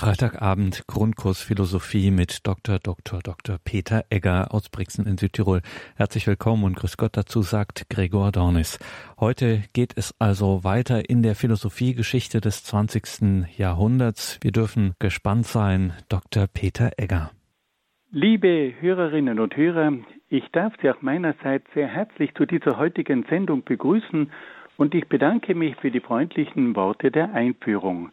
Freitagabend Grundkurs Philosophie mit Dr. Dr. Dr. Peter Egger aus Brixen in Südtirol. Herzlich willkommen und grüß Gott dazu sagt Gregor Dornis. Heute geht es also weiter in der Philosophiegeschichte des 20. Jahrhunderts. Wir dürfen gespannt sein. Dr. Peter Egger. Liebe Hörerinnen und Hörer, ich darf Sie auch meinerseits sehr herzlich zu dieser heutigen Sendung begrüßen und ich bedanke mich für die freundlichen Worte der Einführung.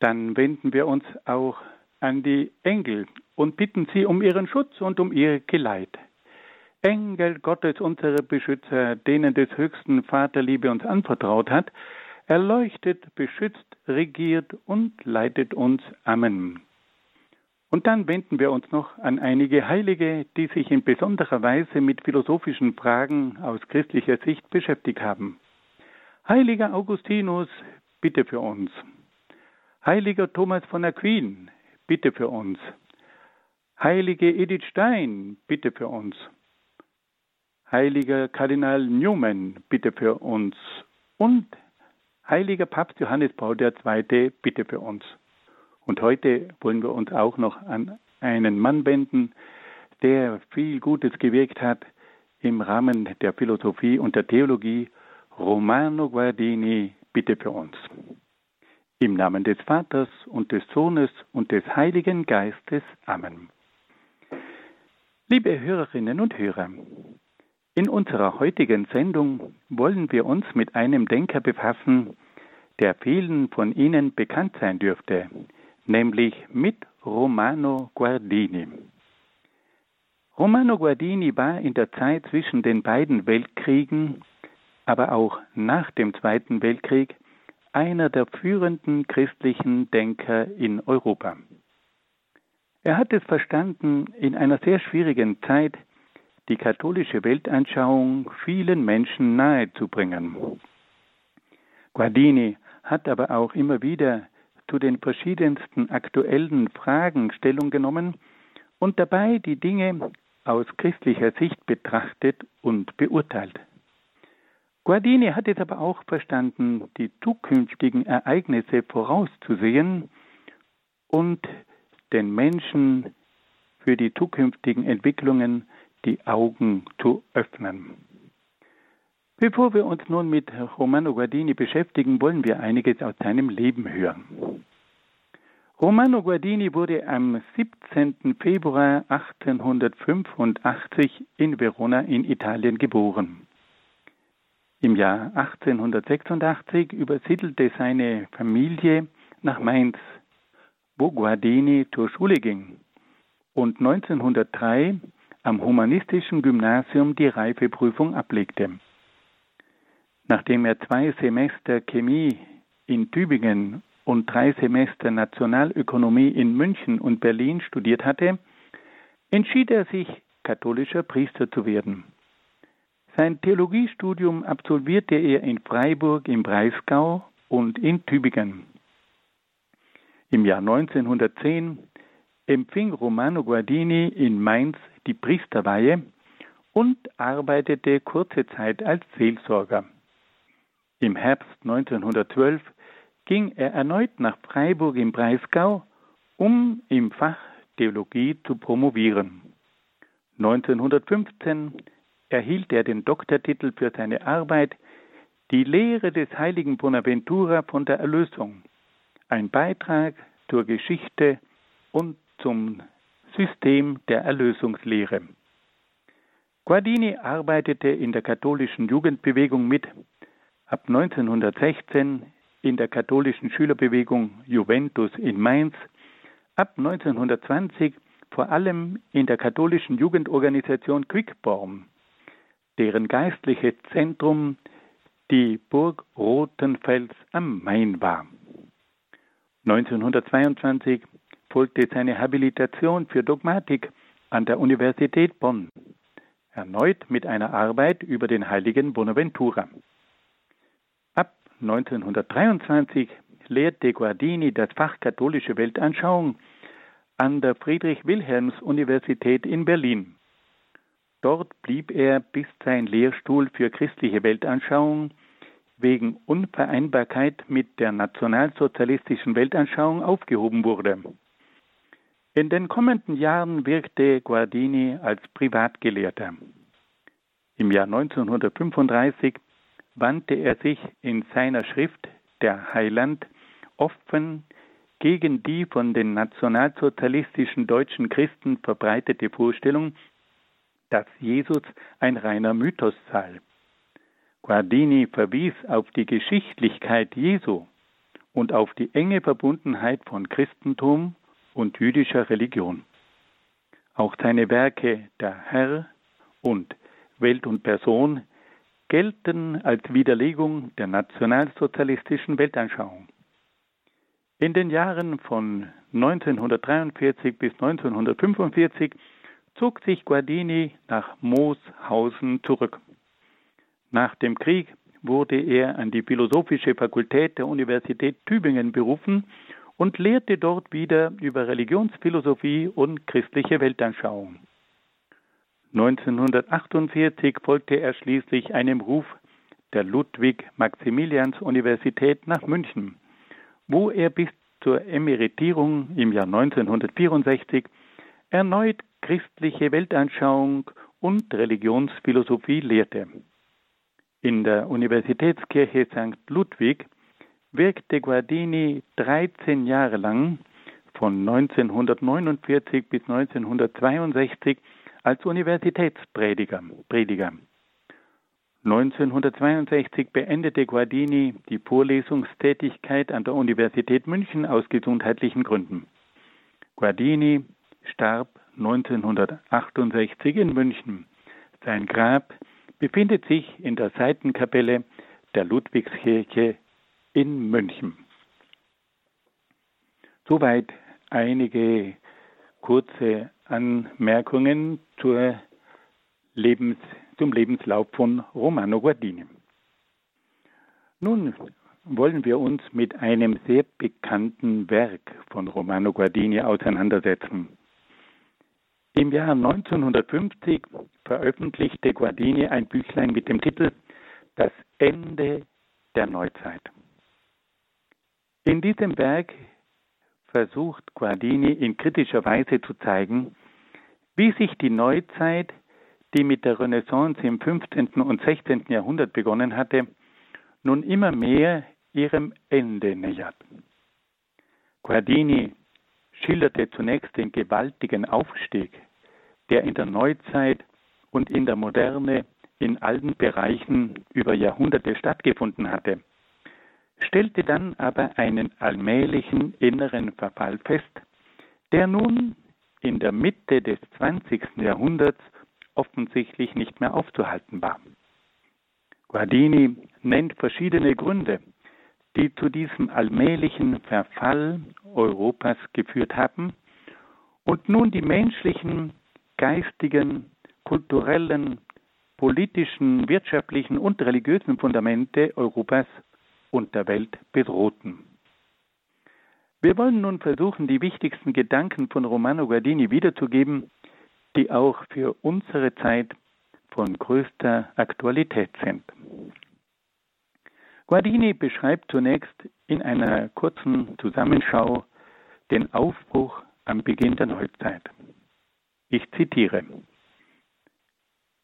dann wenden wir uns auch an die Engel und bitten sie um ihren Schutz und um ihr Geleit. Engel Gottes, unsere Beschützer, denen des höchsten Vaterliebe uns anvertraut hat, erleuchtet, beschützt, regiert und leitet uns. Amen. Und dann wenden wir uns noch an einige Heilige, die sich in besonderer Weise mit philosophischen Fragen aus christlicher Sicht beschäftigt haben. Heiliger Augustinus, bitte für uns. Heiliger Thomas von Aquin, bitte für uns. Heilige Edith Stein, bitte für uns. Heiliger Kardinal Newman, bitte für uns. Und Heiliger Papst Johannes Paul II, bitte für uns. Und heute wollen wir uns auch noch an einen Mann wenden, der viel Gutes gewirkt hat im Rahmen der Philosophie und der Theologie. Romano Guardini, bitte für uns. Im Namen des Vaters und des Sohnes und des Heiligen Geistes. Amen. Liebe Hörerinnen und Hörer, in unserer heutigen Sendung wollen wir uns mit einem Denker befassen, der vielen von Ihnen bekannt sein dürfte, nämlich mit Romano Guardini. Romano Guardini war in der Zeit zwischen den beiden Weltkriegen, aber auch nach dem Zweiten Weltkrieg einer der führenden christlichen Denker in Europa. Er hat es verstanden, in einer sehr schwierigen Zeit die katholische Weltanschauung vielen Menschen nahezubringen. Guardini hat aber auch immer wieder zu den verschiedensten aktuellen Fragen Stellung genommen und dabei die Dinge aus christlicher Sicht betrachtet und beurteilt. Guardini hat es aber auch verstanden, die zukünftigen Ereignisse vorauszusehen und den Menschen für die zukünftigen Entwicklungen die Augen zu öffnen. Bevor wir uns nun mit Romano Guardini beschäftigen, wollen wir einiges aus seinem Leben hören. Romano Guardini wurde am 17. Februar 1885 in Verona in Italien geboren. Im Jahr 1886 übersiedelte seine Familie nach Mainz, wo Guardini zur Schule ging und 1903 am Humanistischen Gymnasium die Reifeprüfung ablegte. Nachdem er zwei Semester Chemie in Tübingen und drei Semester Nationalökonomie in München und Berlin studiert hatte, entschied er sich, katholischer Priester zu werden. Sein Theologiestudium absolvierte er in Freiburg im Breisgau und in Tübingen. Im Jahr 1910 empfing Romano Guardini in Mainz die Priesterweihe und arbeitete kurze Zeit als Seelsorger. Im Herbst 1912 ging er erneut nach Freiburg im Breisgau, um im Fach Theologie zu promovieren. 1915 erhielt er den Doktortitel für seine Arbeit Die Lehre des heiligen Bonaventura von der Erlösung, ein Beitrag zur Geschichte und zum System der Erlösungslehre. Guardini arbeitete in der katholischen Jugendbewegung mit, ab 1916 in der katholischen Schülerbewegung Juventus in Mainz, ab 1920 vor allem in der katholischen Jugendorganisation Quickborn, deren geistliches Zentrum die Burg Rothenfels am Main war. 1922 folgte seine Habilitation für Dogmatik an der Universität Bonn, erneut mit einer Arbeit über den heiligen Bonaventura. Ab 1923 lehrte Guardini das Fach katholische Weltanschauung an der Friedrich-Wilhelms-Universität in Berlin. Dort blieb er, bis sein Lehrstuhl für christliche Weltanschauung wegen Unvereinbarkeit mit der nationalsozialistischen Weltanschauung aufgehoben wurde. In den kommenden Jahren wirkte Guardini als Privatgelehrter. Im Jahr 1935 wandte er sich in seiner Schrift Der Heiland offen gegen die von den nationalsozialistischen deutschen Christen verbreitete Vorstellung, dass Jesus ein reiner Mythos sei. Guardini verwies auf die Geschichtlichkeit Jesu und auf die enge Verbundenheit von Christentum und jüdischer Religion. Auch seine Werke Der Herr und Welt und Person gelten als Widerlegung der nationalsozialistischen Weltanschauung. In den Jahren von 1943 bis 1945 zog sich Guardini nach Mooshausen zurück. Nach dem Krieg wurde er an die Philosophische Fakultät der Universität Tübingen berufen und lehrte dort wieder über Religionsphilosophie und christliche Weltanschauung. 1948 folgte er schließlich einem Ruf der Ludwig-Maximilians-Universität nach München, wo er bis zur Emeritierung im Jahr 1964 erneut christliche Weltanschauung und Religionsphilosophie lehrte. In der Universitätskirche St. Ludwig wirkte Guardini 13 Jahre lang von 1949 bis 1962 als Universitätsprediger. Prediger. 1962 beendete Guardini die Vorlesungstätigkeit an der Universität München aus gesundheitlichen Gründen. Guardini starb 1968 in München. Sein Grab befindet sich in der Seitenkapelle der Ludwigskirche in München. Soweit einige kurze Anmerkungen Lebens, zum Lebenslauf von Romano Guardini. Nun wollen wir uns mit einem sehr bekannten Werk von Romano Guardini auseinandersetzen. Im Jahr 1950 veröffentlichte Guardini ein Büchlein mit dem Titel Das Ende der Neuzeit. In diesem Werk versucht Guardini in kritischer Weise zu zeigen, wie sich die Neuzeit, die mit der Renaissance im 15. und 16. Jahrhundert begonnen hatte, nun immer mehr ihrem Ende nähert. Guardini schilderte zunächst den gewaltigen Aufstieg, der in der Neuzeit und in der Moderne in allen Bereichen über Jahrhunderte stattgefunden hatte stellte dann aber einen allmählichen inneren Verfall fest, der nun in der Mitte des 20. Jahrhunderts offensichtlich nicht mehr aufzuhalten war. Guardini nennt verschiedene Gründe, die zu diesem allmählichen Verfall Europas geführt haben und nun die menschlichen, geistigen, kulturellen, politischen, wirtschaftlichen und religiösen Fundamente Europas und der Welt bedrohten. Wir wollen nun versuchen, die wichtigsten Gedanken von Romano Guardini wiederzugeben, die auch für unsere Zeit von größter Aktualität sind. Guardini beschreibt zunächst in einer kurzen Zusammenschau den Aufbruch am Beginn der Neuzeit. Ich zitiere.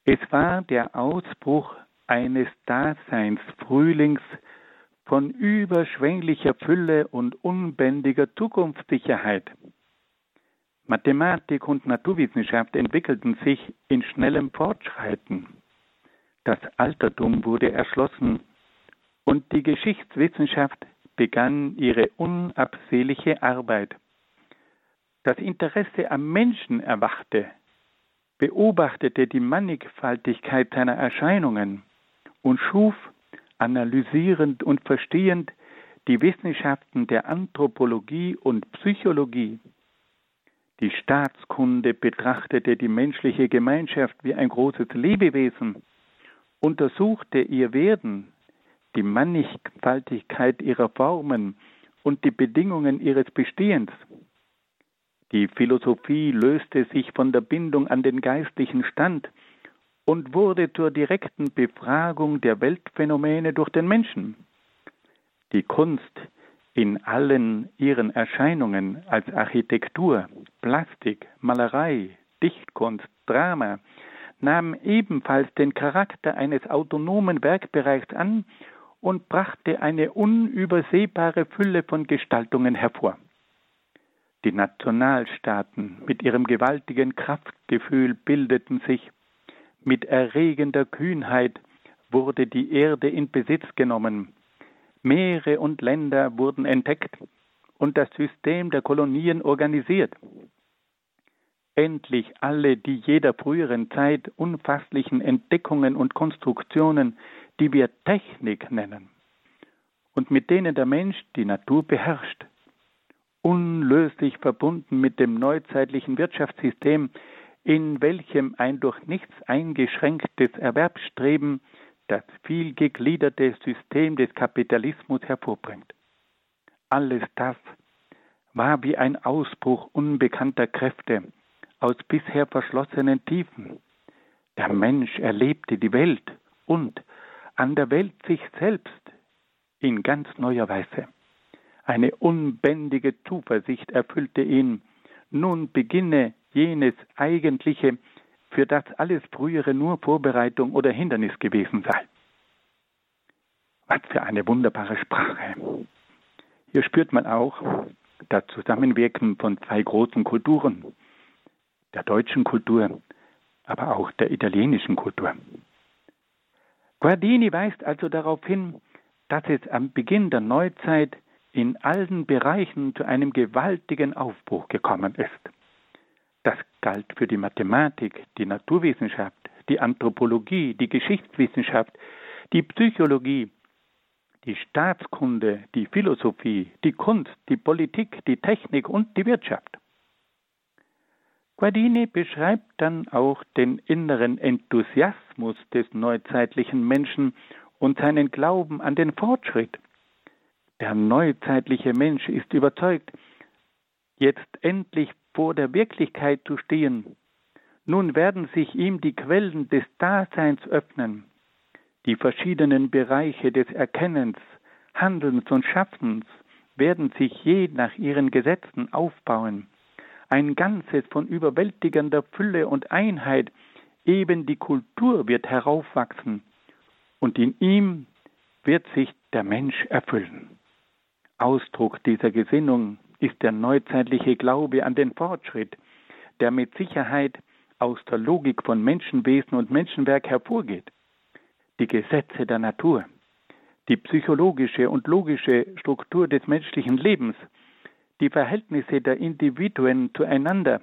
Es war der Ausbruch eines Daseinsfrühlings von überschwänglicher Fülle und unbändiger Zukunftssicherheit. Mathematik und Naturwissenschaft entwickelten sich in schnellem Fortschreiten. Das Altertum wurde erschlossen und die Geschichtswissenschaft begann ihre unabsehliche Arbeit. Das Interesse am Menschen erwachte, beobachtete die Mannigfaltigkeit seiner Erscheinungen und schuf, analysierend und verstehend, die Wissenschaften der Anthropologie und Psychologie. Die Staatskunde betrachtete die menschliche Gemeinschaft wie ein großes Lebewesen, untersuchte ihr Werden, die Mannigfaltigkeit ihrer Formen und die Bedingungen ihres Bestehens. Die Philosophie löste sich von der Bindung an den geistlichen Stand und wurde zur direkten Befragung der Weltphänomene durch den Menschen. Die Kunst in allen ihren Erscheinungen als Architektur, Plastik, Malerei, Dichtkunst, Drama nahm ebenfalls den Charakter eines autonomen Werkbereichs an und brachte eine unübersehbare Fülle von Gestaltungen hervor. Die Nationalstaaten mit ihrem gewaltigen Kraftgefühl bildeten sich, mit erregender Kühnheit wurde die Erde in Besitz genommen, Meere und Länder wurden entdeckt und das System der Kolonien organisiert. Endlich alle die jeder früheren Zeit unfasslichen Entdeckungen und Konstruktionen, die wir Technik nennen und mit denen der Mensch die Natur beherrscht, unlöslich verbunden mit dem neuzeitlichen Wirtschaftssystem, in welchem ein durch nichts eingeschränktes Erwerbsstreben das vielgegliederte System des Kapitalismus hervorbringt. Alles das war wie ein Ausbruch unbekannter Kräfte aus bisher verschlossenen Tiefen. Der Mensch erlebte die Welt und an der Welt sich selbst in ganz neuer Weise. Eine unbändige Zuversicht erfüllte ihn. Nun beginne jenes eigentliche für das alles frühere nur Vorbereitung oder Hindernis gewesen sei. Was für eine wunderbare Sprache. Hier spürt man auch das Zusammenwirken von zwei großen Kulturen, der deutschen Kultur, aber auch der italienischen Kultur. Guardini weist also darauf hin, dass es am Beginn der Neuzeit in allen Bereichen zu einem gewaltigen Aufbruch gekommen ist. Das galt für die Mathematik, die Naturwissenschaft, die Anthropologie, die Geschichtswissenschaft, die Psychologie, die Staatskunde, die Philosophie, die Kunst, die Politik, die Technik und die Wirtschaft. Guardini beschreibt dann auch den inneren Enthusiasmus des neuzeitlichen Menschen und seinen Glauben an den Fortschritt. Der neuzeitliche Mensch ist überzeugt, jetzt endlich vor der Wirklichkeit zu stehen. Nun werden sich ihm die Quellen des Daseins öffnen, die verschiedenen Bereiche des Erkennens, Handelns und Schaffens werden sich je nach ihren Gesetzen aufbauen. Ein Ganzes von überwältigender Fülle und Einheit, eben die Kultur wird heraufwachsen, und in ihm wird sich der Mensch erfüllen. Ausdruck dieser Gesinnung ist der neuzeitliche Glaube an den Fortschritt, der mit Sicherheit aus der Logik von Menschenwesen und Menschenwerk hervorgeht. Die Gesetze der Natur, die psychologische und logische Struktur des menschlichen Lebens, die Verhältnisse der Individuen zueinander,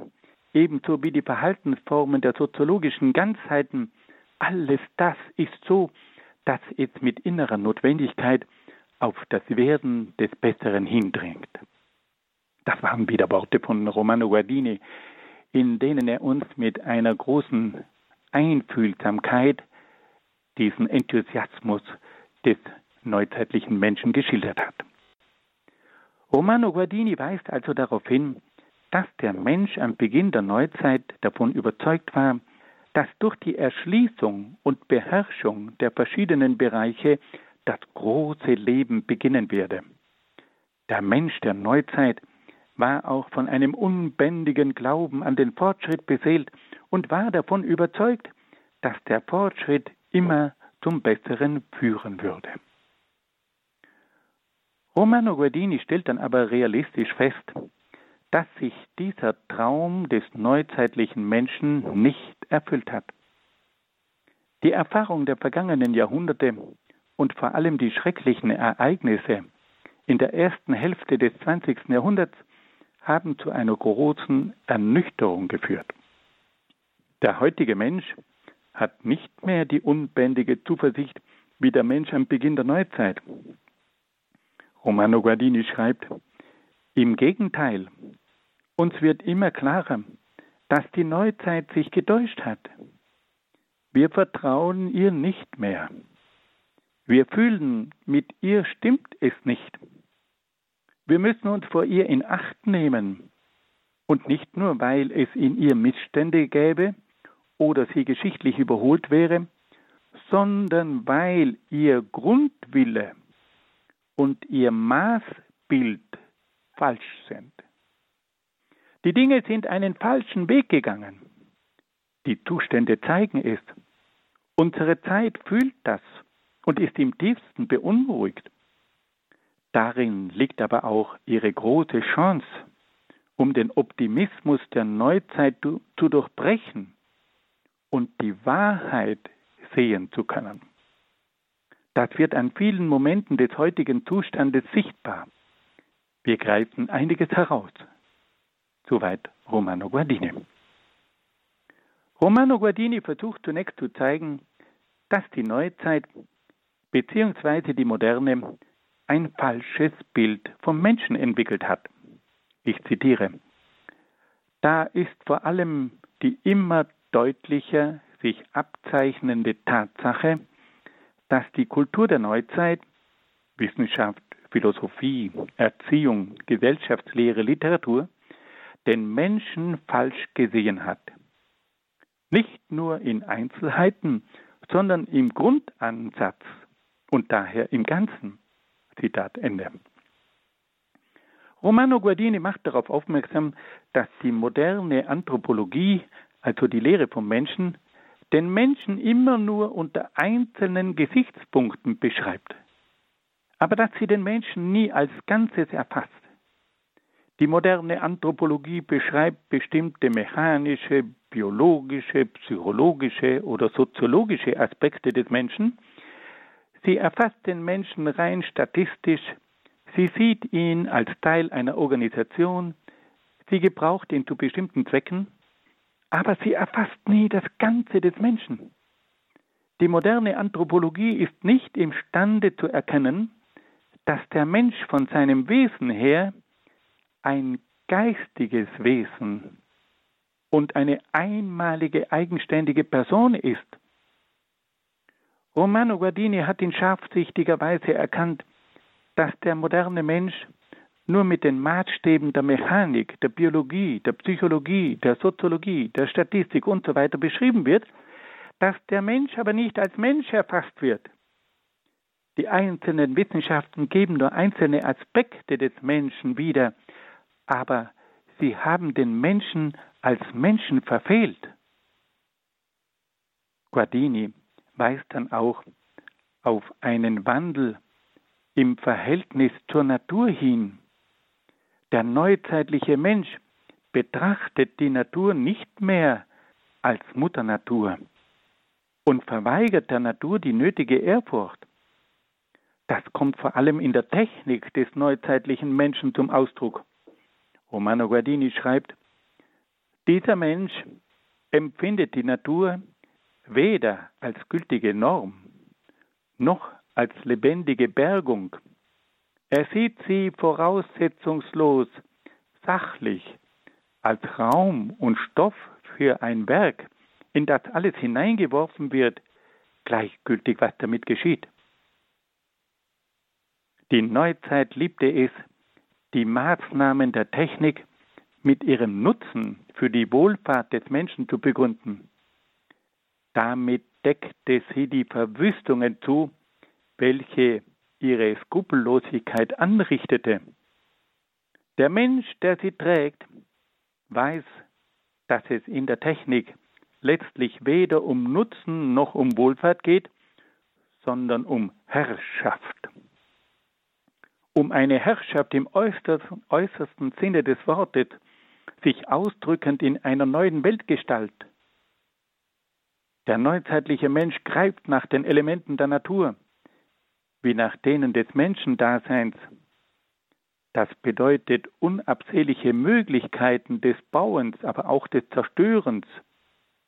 ebenso wie die Verhaltensformen der soziologischen Ganzheiten, alles das ist so, dass es mit innerer Notwendigkeit auf das Werden des Besseren hindringt. Das waren wieder Worte von Romano Guardini, in denen er uns mit einer großen Einfühlsamkeit diesen Enthusiasmus des neuzeitlichen Menschen geschildert hat. Romano Guardini weist also darauf hin, dass der Mensch am Beginn der Neuzeit davon überzeugt war, dass durch die Erschließung und Beherrschung der verschiedenen Bereiche das große Leben beginnen werde. Der Mensch der Neuzeit war auch von einem unbändigen Glauben an den Fortschritt beseelt und war davon überzeugt, dass der Fortschritt immer zum Besseren führen würde. Romano Guardini stellt dann aber realistisch fest, dass sich dieser Traum des neuzeitlichen Menschen nicht erfüllt hat. Die Erfahrung der vergangenen Jahrhunderte und vor allem die schrecklichen Ereignisse in der ersten Hälfte des 20. Jahrhunderts haben zu einer großen Ernüchterung geführt. Der heutige Mensch hat nicht mehr die unbändige Zuversicht wie der Mensch am Beginn der Neuzeit. Romano Guardini schreibt, im Gegenteil, uns wird immer klarer, dass die Neuzeit sich getäuscht hat. Wir vertrauen ihr nicht mehr. Wir fühlen, mit ihr stimmt es nicht. Wir müssen uns vor ihr in Acht nehmen. Und nicht nur, weil es in ihr Missstände gäbe oder sie geschichtlich überholt wäre, sondern weil ihr Grundwille und ihr Maßbild falsch sind. Die Dinge sind einen falschen Weg gegangen. Die Zustände zeigen es. Unsere Zeit fühlt das und ist im tiefsten beunruhigt. Darin liegt aber auch ihre große Chance, um den Optimismus der Neuzeit zu durchbrechen und die Wahrheit sehen zu können. Das wird an vielen Momenten des heutigen Zustandes sichtbar. Wir greifen einiges heraus. Soweit Romano Guardini. Romano Guardini versucht zunächst zu zeigen, dass die Neuzeit bzw. die Moderne ein falsches Bild vom Menschen entwickelt hat. Ich zitiere. Da ist vor allem die immer deutlicher sich abzeichnende Tatsache, dass die Kultur der Neuzeit, Wissenschaft, Philosophie, Erziehung, Gesellschaftslehre, Literatur, den Menschen falsch gesehen hat. Nicht nur in Einzelheiten, sondern im Grundansatz und daher im Ganzen. Zitat Ende. Romano Guardini macht darauf aufmerksam, dass die moderne Anthropologie, also die Lehre vom Menschen, den Menschen immer nur unter einzelnen Gesichtspunkten beschreibt, aber dass sie den Menschen nie als Ganzes erfasst. Die moderne Anthropologie beschreibt bestimmte mechanische, biologische, psychologische oder soziologische Aspekte des Menschen, Sie erfasst den Menschen rein statistisch, sie sieht ihn als Teil einer Organisation, sie gebraucht ihn zu bestimmten Zwecken, aber sie erfasst nie das Ganze des Menschen. Die moderne Anthropologie ist nicht imstande zu erkennen, dass der Mensch von seinem Wesen her ein geistiges Wesen und eine einmalige eigenständige Person ist, Romano Guardini hat in scharfsichtiger Weise erkannt, dass der moderne Mensch nur mit den Maßstäben der Mechanik, der Biologie, der Psychologie, der Soziologie, der Statistik usw. So beschrieben wird, dass der Mensch aber nicht als Mensch erfasst wird. Die einzelnen Wissenschaften geben nur einzelne Aspekte des Menschen wieder, aber sie haben den Menschen als Menschen verfehlt. Guardini weist dann auch auf einen Wandel im Verhältnis zur Natur hin. Der neuzeitliche Mensch betrachtet die Natur nicht mehr als Mutter Natur und verweigert der Natur die nötige Ehrfurcht. Das kommt vor allem in der Technik des neuzeitlichen Menschen zum Ausdruck. Romano Guardini schreibt, dieser Mensch empfindet die Natur weder als gültige Norm noch als lebendige Bergung. Er sieht sie voraussetzungslos, sachlich, als Raum und Stoff für ein Werk, in das alles hineingeworfen wird, gleichgültig, was damit geschieht. Die Neuzeit liebte es, die Maßnahmen der Technik mit ihrem Nutzen für die Wohlfahrt des Menschen zu begründen. Damit deckte sie die Verwüstungen zu, welche ihre Skrupellosigkeit anrichtete. Der Mensch, der sie trägt, weiß, dass es in der Technik letztlich weder um Nutzen noch um Wohlfahrt geht, sondern um Herrschaft. Um eine Herrschaft im äußersten, Sinne des Wortes, sich ausdrückend in einer neuen Weltgestalt. Der neuzeitliche Mensch greift nach den Elementen der Natur, wie nach denen des Menschendaseins. Das bedeutet unabsehliche Möglichkeiten des Bauens, aber auch des Zerstörens,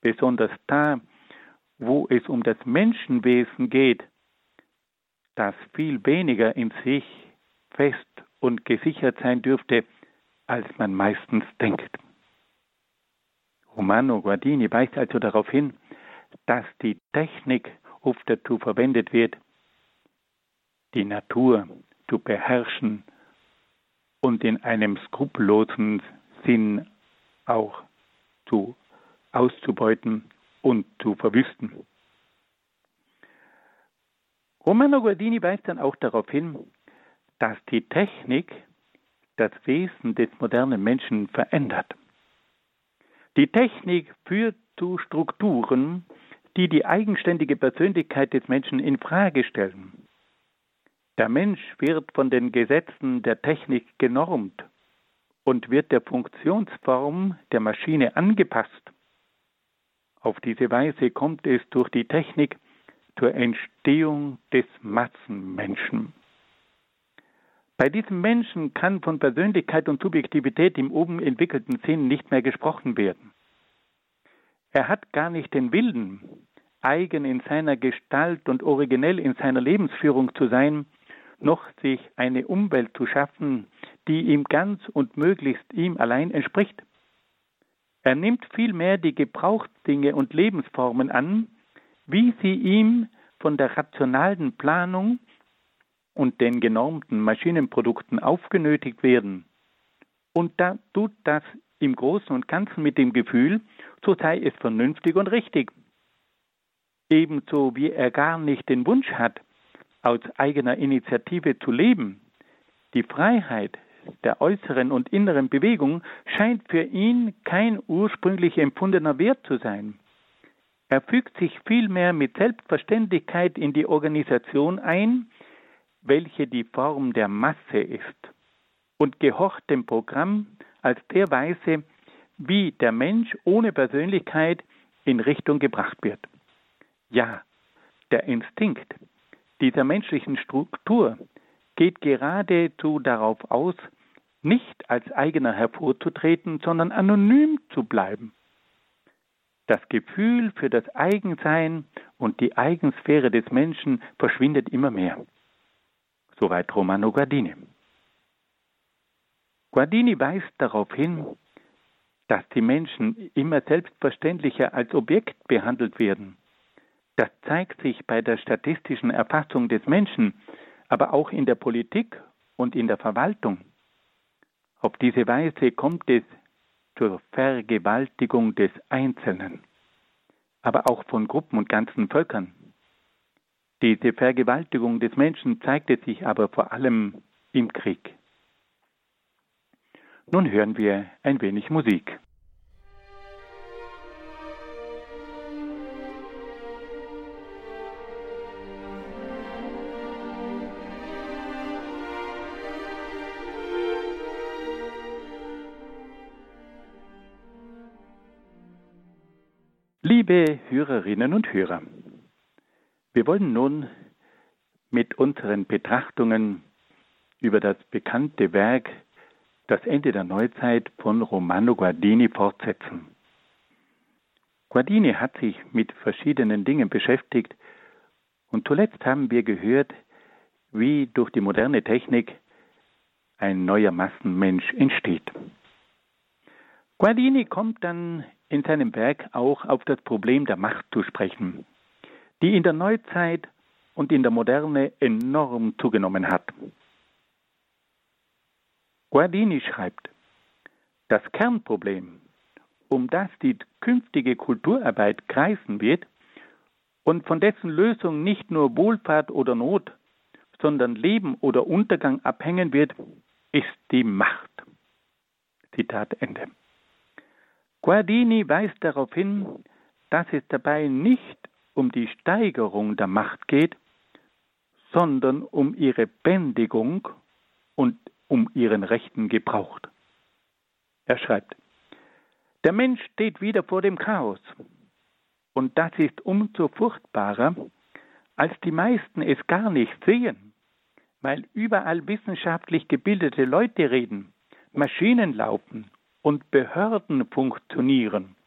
besonders da, wo es um das Menschenwesen geht, das viel weniger in sich fest und gesichert sein dürfte, als man meistens denkt. Romano Guardini weist also darauf hin, dass die Technik oft dazu verwendet wird, die Natur zu beherrschen und in einem skrupellosen Sinn auch zu auszubeuten und zu verwüsten. Romano Guardini weist dann auch darauf hin, dass die Technik das Wesen des modernen Menschen verändert. Die Technik führt zu Strukturen, die die eigenständige Persönlichkeit des Menschen in Frage stellen. Der Mensch wird von den Gesetzen der Technik genormt und wird der Funktionsform der Maschine angepasst. Auf diese Weise kommt es durch die Technik zur Entstehung des Massenmenschen. Bei diesem Menschen kann von Persönlichkeit und Subjektivität im oben entwickelten Sinn nicht mehr gesprochen werden. Er hat gar nicht den Willen, eigen in seiner Gestalt und originell in seiner Lebensführung zu sein, noch sich eine Umwelt zu schaffen, die ihm ganz und möglichst ihm allein entspricht. Er nimmt vielmehr die Gebrauchsdinge und Lebensformen an, wie sie ihm von der rationalen Planung und den genormten Maschinenprodukten aufgenötigt werden. Und da tut das im Großen und Ganzen mit dem Gefühl, so sei es vernünftig und richtig. Ebenso wie er gar nicht den Wunsch hat, aus eigener Initiative zu leben. Die Freiheit der äußeren und inneren Bewegung scheint für ihn kein ursprünglich empfundener Wert zu sein. Er fügt sich vielmehr mit Selbstverständlichkeit in die Organisation ein, welche die Form der Masse ist, und gehorcht dem Programm als der Weise, wie der Mensch ohne Persönlichkeit in Richtung gebracht wird. Ja, der Instinkt dieser menschlichen Struktur geht geradezu darauf aus, nicht als eigener hervorzutreten, sondern anonym zu bleiben. Das Gefühl für das Eigensein und die Eigensphäre des Menschen verschwindet immer mehr. Soweit Romano Guardini. Guardini weist darauf hin, dass die Menschen immer selbstverständlicher als Objekt behandelt werden. Das zeigt sich bei der statistischen Erfassung des Menschen, aber auch in der Politik und in der Verwaltung. Auf diese Weise kommt es zur Vergewaltigung des Einzelnen, aber auch von Gruppen und ganzen Völkern. Diese Vergewaltigung des Menschen zeigte sich aber vor allem im Krieg. Nun hören wir ein wenig Musik. Liebe Hörerinnen und Hörer, wir wollen nun mit unseren Betrachtungen über das bekannte Werk Das Ende der Neuzeit von Romano Guardini fortsetzen. Guardini hat sich mit verschiedenen Dingen beschäftigt und zuletzt haben wir gehört, wie durch die moderne Technik ein neuer Massenmensch entsteht. Guardini kommt dann in seinem Werk auch auf das Problem der Macht zu sprechen die in der Neuzeit und in der Moderne enorm zugenommen hat. Guardini schreibt, das Kernproblem, um das die künftige Kulturarbeit kreisen wird und von dessen Lösung nicht nur Wohlfahrt oder Not, sondern Leben oder Untergang abhängen wird, ist die Macht. Zitat Ende. Guardini weist darauf hin, dass es dabei nicht um die Steigerung der Macht geht, sondern um ihre Bändigung um ihren rechten Gebrauch. Er schreibt, Der Mensch steht wieder vor dem Chaos. Und das ist umso furchtbarer, als die meisten es gar nicht sehen, weil überall wissenschaftlich gebildete Leute reden, Maschinen laufen und Behörden funktionieren.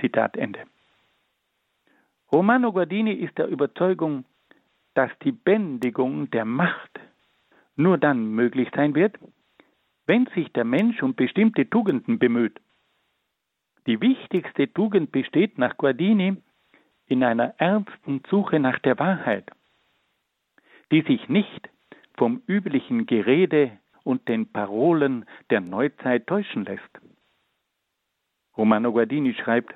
Zitat Ende. Romano Guardini ist der Überzeugung, dass die Bändigung der Macht nur dann möglich sein wird, wenn sich der Mensch um bestimmte Tugenden bemüht. Die wichtigste Tugend besteht nach Guardini in einer ernsten Suche nach der Wahrheit, die sich nicht vom üblichen Gerede und den Parolen der Neuzeit täuschen lässt. Romano Guardini schreibt,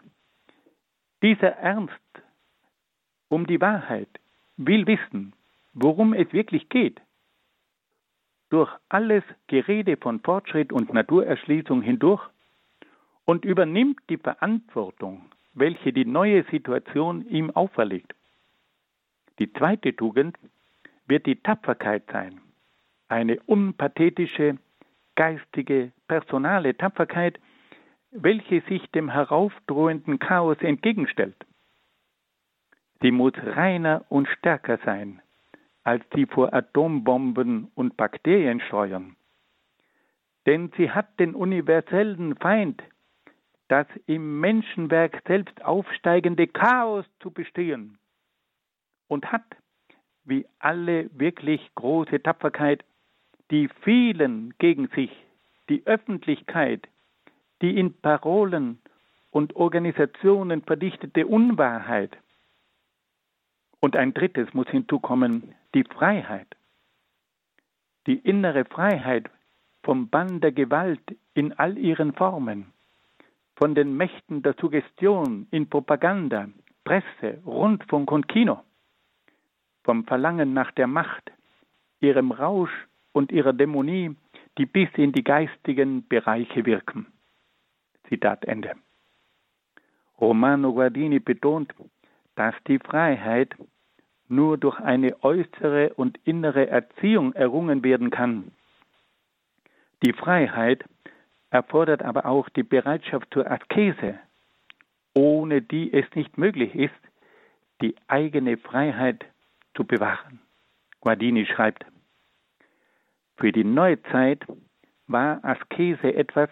dieser Ernst um die Wahrheit will wissen, worum es wirklich geht. Durch alles Gerede von Fortschritt und Naturerschließung hindurch und übernimmt die Verantwortung, welche die neue Situation ihm auferlegt. Die zweite Tugend wird die Tapferkeit sein, eine unpathetische, geistige, personale Tapferkeit, welche sich dem heraufdrohenden Chaos entgegenstellt. Sie muss reiner und stärker sein als die vor Atombomben und Bakterien steuern. Denn sie hat den universellen Feind, das im Menschenwerk selbst aufsteigende Chaos zu bestehen und hat, wie alle wirklich große Tapferkeit, die vielen gegen sich, die Öffentlichkeit, die in Parolen und Organisationen verdichtete Unwahrheit. Und ein drittes muss hinzukommen, die Freiheit. Die innere Freiheit vom Bann der Gewalt in all ihren Formen von den Mächten der Suggestion in Propaganda, Presse, Rundfunk und Kino, vom Verlangen nach der Macht, ihrem Rausch und ihrer Dämonie, die bis in die geistigen Bereiche wirken. Zitat Ende. Romano Guardini betont, dass die Freiheit nur durch eine äußere und innere Erziehung errungen werden kann. Die Freiheit erfordert aber auch die Bereitschaft zur Askese, ohne die es nicht möglich ist, die eigene Freiheit zu bewahren. Guardini schreibt, für die Neuzeit war Askese etwas,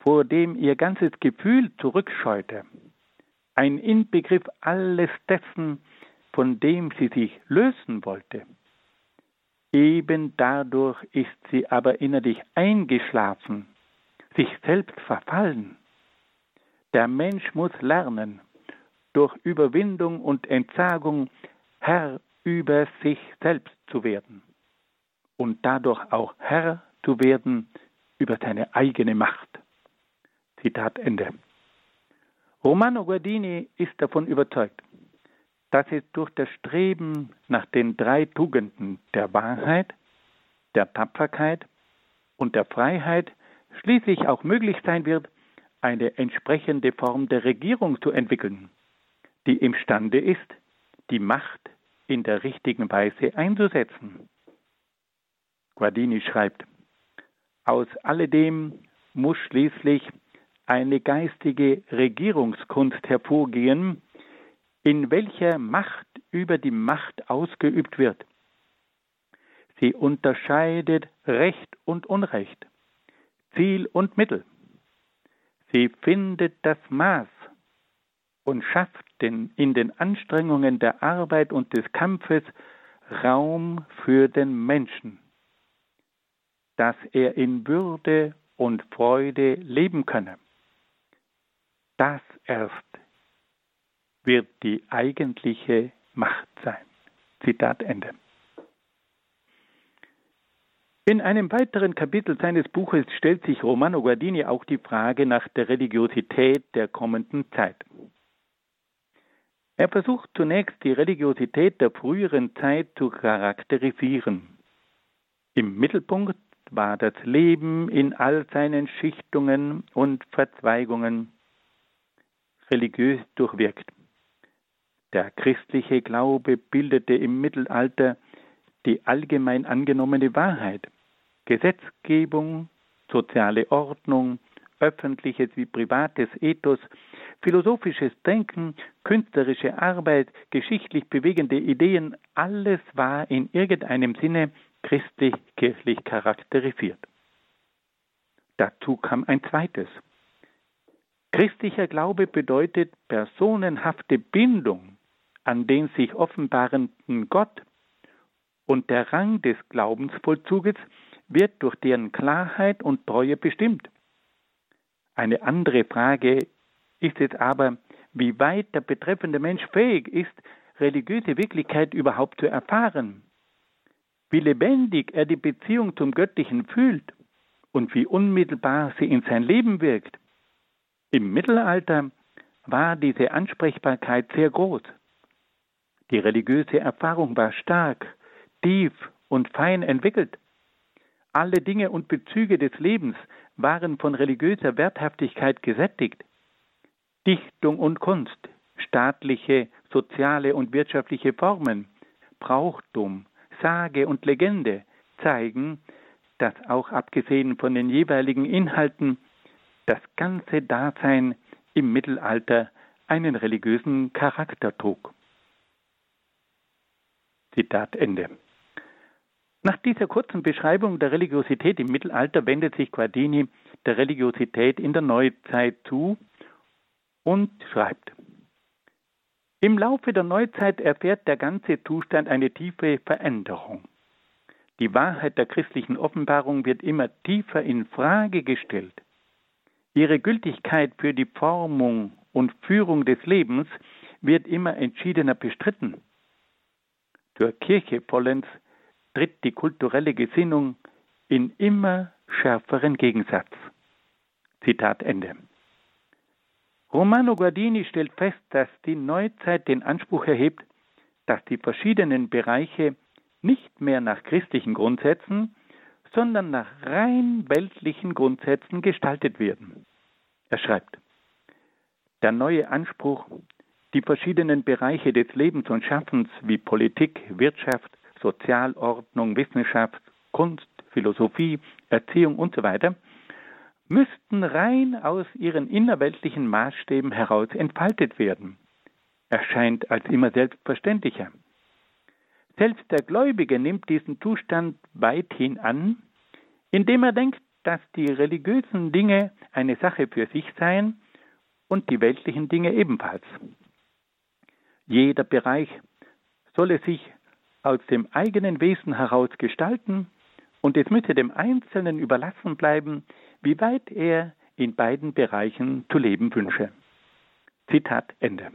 vor dem ihr ganzes Gefühl zurückscheute, ein Inbegriff alles dessen, von dem sie sich lösen wollte. Eben dadurch ist sie aber innerlich eingeschlafen sich selbst verfallen. Der Mensch muss lernen, durch Überwindung und Entsagung Herr über sich selbst zu werden und dadurch auch Herr zu werden über seine eigene Macht. Zitat Ende. Romano Guardini ist davon überzeugt, dass es durch das Streben nach den drei Tugenden der Wahrheit, der Tapferkeit und der Freiheit schließlich auch möglich sein wird, eine entsprechende Form der Regierung zu entwickeln, die imstande ist, die Macht in der richtigen Weise einzusetzen. Guardini schreibt, aus alledem muss schließlich eine geistige Regierungskunst hervorgehen, in welcher Macht über die Macht ausgeübt wird. Sie unterscheidet Recht und Unrecht, Ziel und Mittel. Sie findet das Maß und schafft den, in den Anstrengungen der Arbeit und des Kampfes Raum für den Menschen, dass er in Würde und Freude leben könne. Das erst wird die eigentliche Macht sein. Zitat Ende. In einem weiteren Kapitel seines Buches stellt sich Romano Guardini auch die Frage nach der Religiosität der kommenden Zeit. Er versucht zunächst die Religiosität der früheren Zeit zu charakterisieren. Im Mittelpunkt war das Leben in all seinen Schichtungen und Verzweigungen religiös durchwirkt. Der christliche Glaube bildete im Mittelalter die allgemein angenommene Wahrheit. Gesetzgebung, soziale Ordnung, öffentliches wie privates Ethos, philosophisches Denken, künstlerische Arbeit, geschichtlich bewegende Ideen, alles war in irgendeinem Sinne christlich-kirchlich charakterisiert. Dazu kam ein zweites. Christlicher Glaube bedeutet personenhafte Bindung an den sich offenbarenden Gott und der Rang des Glaubensvollzuges wird durch deren Klarheit und Treue bestimmt. Eine andere Frage ist jetzt aber, wie weit der betreffende Mensch fähig ist, religiöse Wirklichkeit überhaupt zu erfahren, wie lebendig er die Beziehung zum Göttlichen fühlt und wie unmittelbar sie in sein Leben wirkt. Im Mittelalter war diese Ansprechbarkeit sehr groß. Die religiöse Erfahrung war stark, tief und fein entwickelt. Alle Dinge und Bezüge des Lebens waren von religiöser Werthaftigkeit gesättigt. Dichtung und Kunst, staatliche, soziale und wirtschaftliche Formen, Brauchtum, Sage und Legende zeigen, dass auch abgesehen von den jeweiligen Inhalten das ganze Dasein im Mittelalter einen religiösen Charakter trug. Zitat Ende. Nach dieser kurzen Beschreibung der Religiosität im Mittelalter wendet sich Guardini der Religiosität in der Neuzeit zu und schreibt, im Laufe der Neuzeit erfährt der ganze Zustand eine tiefe Veränderung. Die Wahrheit der christlichen Offenbarung wird immer tiefer in Frage gestellt. Ihre Gültigkeit für die Formung und Führung des Lebens wird immer entschiedener bestritten. Zur Kirche vollends tritt die kulturelle Gesinnung in immer schärferen Gegensatz. Zitat Ende. Romano Guardini stellt fest, dass die Neuzeit den Anspruch erhebt, dass die verschiedenen Bereiche nicht mehr nach christlichen Grundsätzen, sondern nach rein weltlichen Grundsätzen gestaltet werden. Er schreibt, der neue Anspruch, die verschiedenen Bereiche des Lebens und Schaffens wie Politik, Wirtschaft, Sozialordnung, Wissenschaft, Kunst, Philosophie, Erziehung usw. So müssten rein aus ihren innerweltlichen Maßstäben heraus entfaltet werden. Erscheint als immer selbstverständlicher. Selbst der Gläubige nimmt diesen Zustand weithin an, indem er denkt, dass die religiösen Dinge eine Sache für sich seien und die weltlichen Dinge ebenfalls. Jeder Bereich solle sich aus dem eigenen Wesen heraus gestalten und es müsse dem Einzelnen überlassen bleiben, wie weit er in beiden Bereichen zu leben wünsche. Zitat Ende.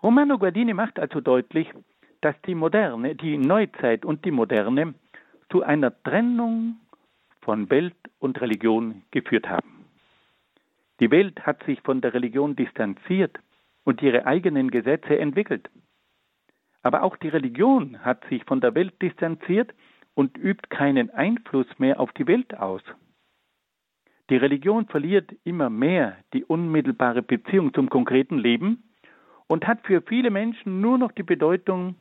Romano Guardini macht also deutlich, dass die Moderne, die Neuzeit und die Moderne zu einer Trennung von Welt und Religion geführt haben. Die Welt hat sich von der Religion distanziert und ihre eigenen Gesetze entwickelt. Aber auch die Religion hat sich von der Welt distanziert und übt keinen Einfluss mehr auf die Welt aus. Die Religion verliert immer mehr die unmittelbare Beziehung zum konkreten Leben und hat für viele Menschen nur noch die Bedeutung,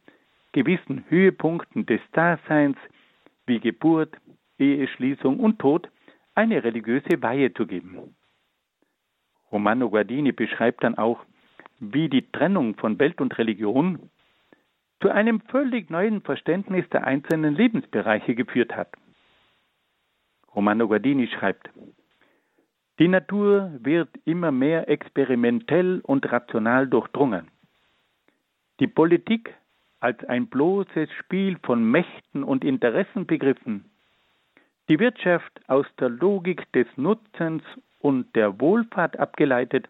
gewissen Höhepunkten des Daseins wie Geburt, Eheschließung und Tod eine religiöse Weihe zu geben. Romano Guardini beschreibt dann auch, wie die Trennung von Welt und Religion zu einem völlig neuen Verständnis der einzelnen Lebensbereiche geführt hat. Romano Guardini schreibt, die Natur wird immer mehr experimentell und rational durchdrungen. Die Politik als ein bloßes Spiel von Mächten und Interessen begriffen, die Wirtschaft aus der Logik des Nutzens und der Wohlfahrt abgeleitet,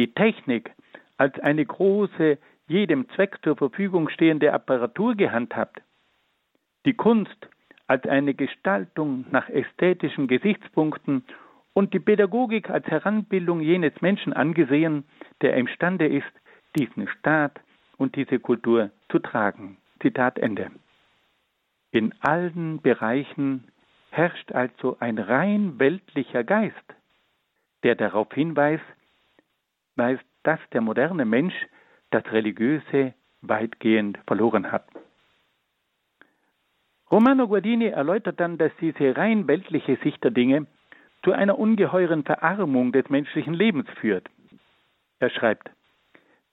die Technik als eine große, jedem Zweck zur Verfügung stehende Apparatur gehandhabt, die Kunst als eine Gestaltung nach ästhetischen Gesichtspunkten und die Pädagogik als Heranbildung jenes Menschen angesehen, der imstande ist, diesen Staat und diese Kultur zu tragen. Zitat Ende. In allen Bereichen herrscht also ein rein weltlicher Geist, der darauf hinweist, dass der moderne Mensch das Religiöse weitgehend verloren hat. Romano Guardini erläutert dann, dass diese rein weltliche Sicht der Dinge zu einer ungeheuren Verarmung des menschlichen Lebens führt. Er schreibt,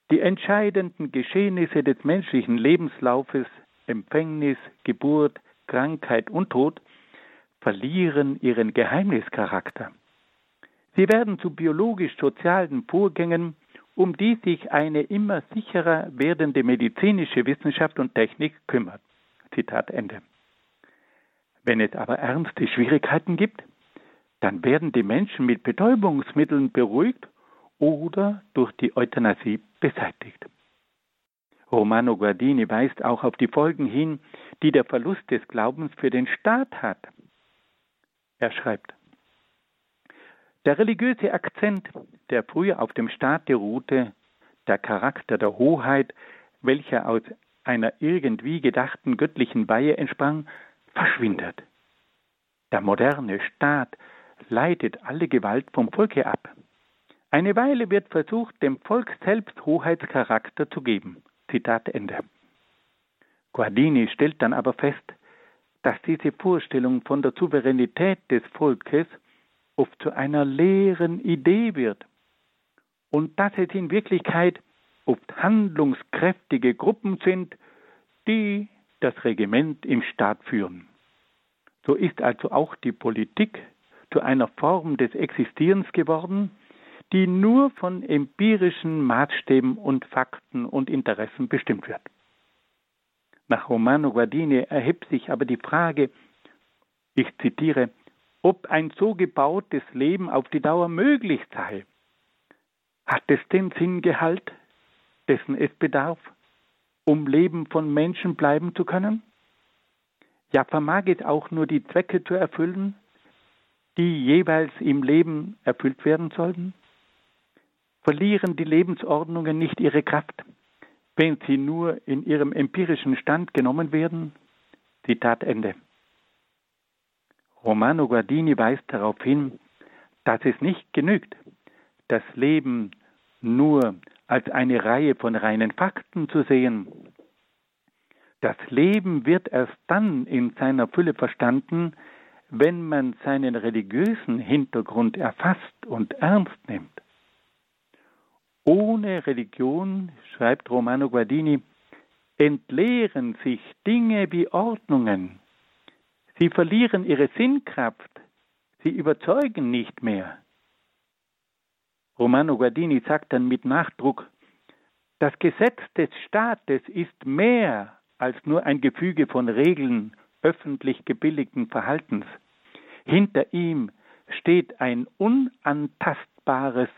die entscheidenden Geschehnisse des menschlichen Lebenslaufes, Empfängnis, Geburt, Krankheit und Tod, verlieren ihren Geheimnischarakter. Sie werden zu biologisch-sozialen Vorgängen, um die sich eine immer sicherer werdende medizinische Wissenschaft und Technik kümmert. Zitat Ende. Wenn es aber ernste Schwierigkeiten gibt, dann werden die Menschen mit Betäubungsmitteln beruhigt oder durch die Euthanasie beseitigt. Romano Guardini weist auch auf die Folgen hin, die der Verlust des Glaubens für den Staat hat. Er schreibt, der religiöse Akzent, der früher auf dem Staate ruhte, der Charakter der Hoheit, welcher aus einer irgendwie gedachten göttlichen Weihe entsprang, verschwindet. Der moderne Staat leitet alle Gewalt vom Volke ab. Eine Weile wird versucht, dem Volk selbst Hoheitscharakter zu geben. Zitat Ende. Guardini stellt dann aber fest, dass diese Vorstellung von der Souveränität des Volkes oft zu einer leeren Idee wird und dass es in Wirklichkeit oft handlungskräftige Gruppen sind, die das Regiment im Staat führen. So ist also auch die Politik zu einer Form des Existierens geworden, die nur von empirischen Maßstäben und Fakten und Interessen bestimmt wird. Nach Romano Guardini erhebt sich aber die Frage, ich zitiere, ob ein so gebautes Leben auf die Dauer möglich sei. Hat es den Sinngehalt, dessen es bedarf, um Leben von Menschen bleiben zu können? Ja, vermag es auch nur die Zwecke zu erfüllen, die jeweils im Leben erfüllt werden sollten? Verlieren die Lebensordnungen nicht ihre Kraft, wenn sie nur in ihrem empirischen Stand genommen werden? Zitat Ende. Romano Guardini weist darauf hin, dass es nicht genügt, das Leben nur als eine Reihe von reinen Fakten zu sehen. Das Leben wird erst dann in seiner Fülle verstanden, wenn man seinen religiösen Hintergrund erfasst und ernst nimmt. Ohne Religion, schreibt Romano Guardini, entleeren sich Dinge wie Ordnungen, Sie verlieren ihre Sinnkraft. Sie überzeugen nicht mehr. Romano Guardini sagt dann mit Nachdruck, das Gesetz des Staates ist mehr als nur ein Gefüge von Regeln öffentlich gebilligten Verhaltens. Hinter ihm steht ein unantastbares,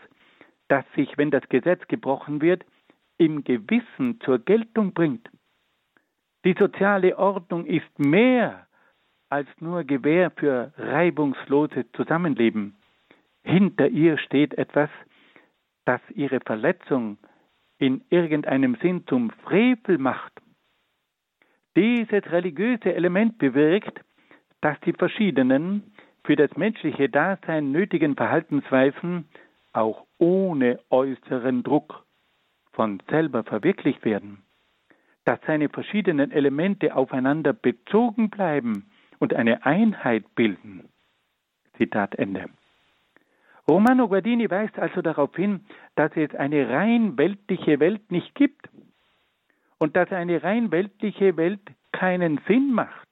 das sich, wenn das Gesetz gebrochen wird, im Gewissen zur Geltung bringt. Die soziale Ordnung ist mehr als nur Gewähr für reibungsloses Zusammenleben. Hinter ihr steht etwas, das ihre Verletzung in irgendeinem Sinn zum Frevel macht. Dieses religiöse Element bewirkt, dass die verschiedenen für das menschliche Dasein nötigen Verhaltensweisen auch ohne äußeren Druck von selber verwirklicht werden, dass seine verschiedenen Elemente aufeinander bezogen bleiben und eine Einheit bilden. Zitat Ende. Romano Guardini weist also darauf hin, dass es eine rein weltliche Welt nicht gibt und dass eine rein weltliche Welt keinen Sinn macht.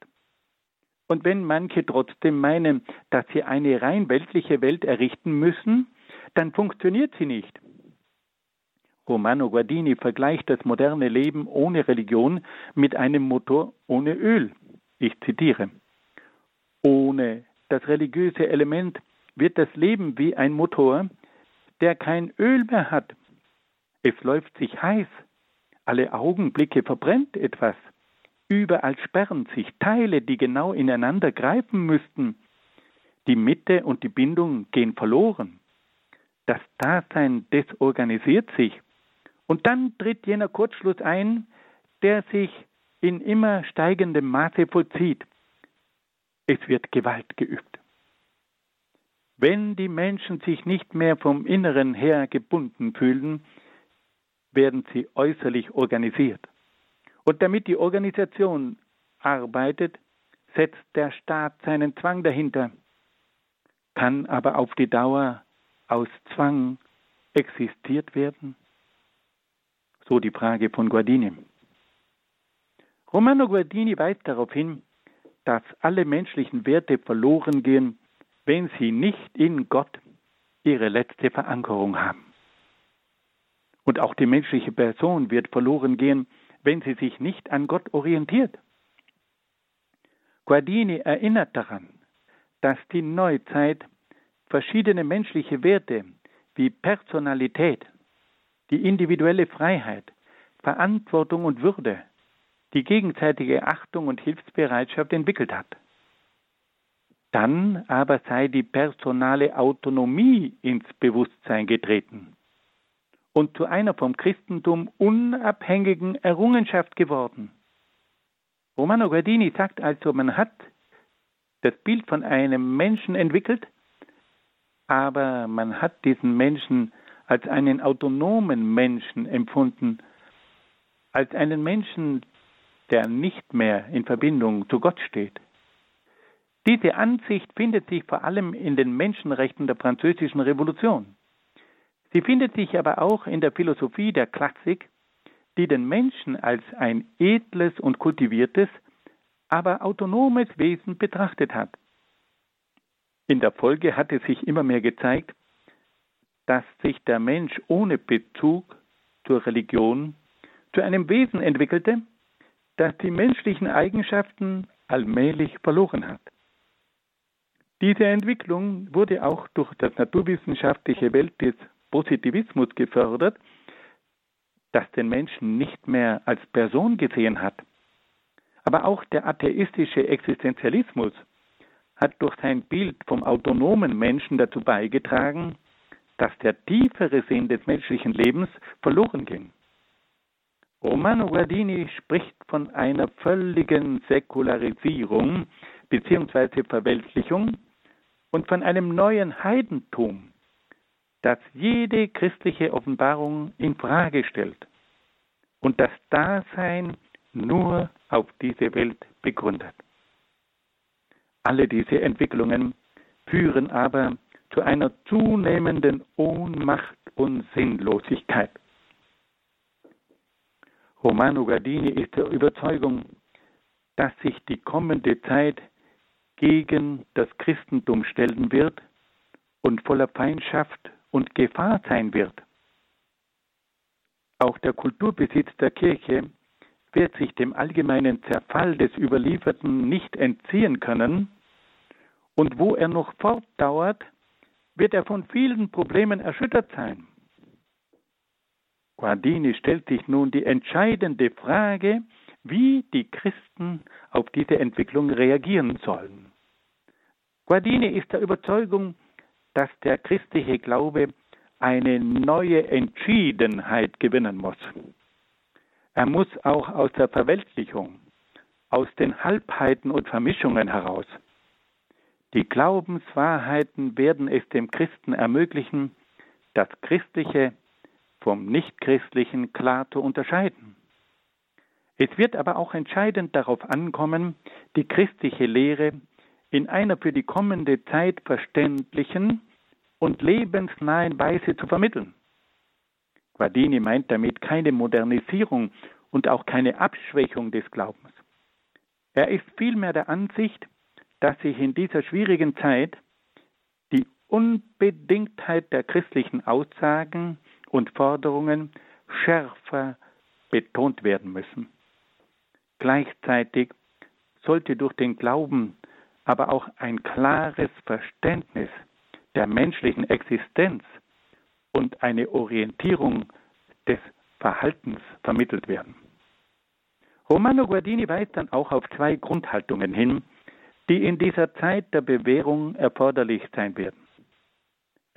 Und wenn manche trotzdem meinen, dass sie eine rein weltliche Welt errichten müssen, dann funktioniert sie nicht. Romano Guardini vergleicht das moderne Leben ohne Religion mit einem Motor ohne Öl. Ich zitiere. Ohne das religiöse Element wird das Leben wie ein Motor, der kein Öl mehr hat. Es läuft sich heiß, alle Augenblicke verbrennt etwas, überall sperren sich Teile, die genau ineinander greifen müssten. Die Mitte und die Bindung gehen verloren. Das Dasein desorganisiert sich. Und dann tritt jener Kurzschluss ein, der sich in immer steigendem Maße vollzieht. Es wird Gewalt geübt. Wenn die Menschen sich nicht mehr vom Inneren her gebunden fühlen, werden sie äußerlich organisiert. Und damit die Organisation arbeitet, setzt der Staat seinen Zwang dahinter. kann aber auf die Dauer aus Zwang existiert werden? So die Frage von Guardini. Romano Guardini weist darauf hin, dass alle menschlichen Werte verloren gehen, wenn sie nicht in Gott ihre letzte Verankerung haben. Und auch die menschliche Person wird verloren gehen, wenn sie sich nicht an Gott orientiert. Guardini erinnert daran, dass die Neuzeit verschiedene menschliche Werte wie Personalität, die individuelle Freiheit, Verantwortung und Würde, die gegenseitige Achtung und Hilfsbereitschaft entwickelt hat. Dann aber sei die personale Autonomie ins Bewusstsein getreten und zu einer vom Christentum unabhängigen Errungenschaft geworden. Romano Guardini sagt also, man hat das Bild von einem Menschen entwickelt, aber man hat diesen Menschen als einen autonomen Menschen empfunden, als einen Menschen, der nicht mehr in Verbindung zu Gott steht. Diese Ansicht findet sich vor allem in den Menschenrechten der französischen Revolution. Sie findet sich aber auch in der Philosophie der Klassik, die den Menschen als ein edles und kultiviertes, aber autonomes Wesen betrachtet hat. In der Folge hat es sich immer mehr gezeigt, dass sich der Mensch ohne Bezug zur Religion zu einem Wesen entwickelte, das die menschlichen Eigenschaften allmählich verloren hat. Diese Entwicklung wurde auch durch das naturwissenschaftliche Welt des Positivismus gefördert, das den Menschen nicht mehr als Person gesehen hat. Aber auch der atheistische Existenzialismus hat durch sein Bild vom autonomen Menschen dazu beigetragen, dass der tiefere Sinn des menschlichen Lebens verloren ging. Romano Guardini spricht von einer völligen Säkularisierung bzw. Verweltlichung und von einem neuen Heidentum, das jede christliche Offenbarung in Frage stellt und das Dasein nur auf diese Welt begründet. Alle diese Entwicklungen führen aber zu einer zunehmenden Ohnmacht und Sinnlosigkeit. Romano Gardini ist der Überzeugung, dass sich die kommende Zeit gegen das Christentum stellen wird und voller Feindschaft und Gefahr sein wird. Auch der Kulturbesitz der Kirche wird sich dem allgemeinen Zerfall des Überlieferten nicht entziehen können, und wo er noch fortdauert, wird er von vielen Problemen erschüttert sein. Guardini stellt sich nun die entscheidende Frage, wie die Christen auf diese Entwicklung reagieren sollen. Guardini ist der Überzeugung, dass der christliche Glaube eine neue Entschiedenheit gewinnen muss. Er muss auch aus der Verweltlichung, aus den Halbheiten und Vermischungen heraus. Die Glaubenswahrheiten werden es dem Christen ermöglichen, das Christliche vom Nichtchristlichen klar zu unterscheiden. Es wird aber auch entscheidend darauf ankommen, die christliche Lehre in einer für die kommende Zeit verständlichen und lebensnahen Weise zu vermitteln. Guardini meint damit keine Modernisierung und auch keine Abschwächung des Glaubens. Er ist vielmehr der Ansicht, dass sich in dieser schwierigen Zeit die Unbedingtheit der christlichen Aussagen und Forderungen schärfer betont werden müssen. Gleichzeitig sollte durch den Glauben aber auch ein klares Verständnis der menschlichen Existenz und eine Orientierung des Verhaltens vermittelt werden. Romano Guardini weist dann auch auf zwei Grundhaltungen hin, die in dieser Zeit der Bewährung erforderlich sein werden.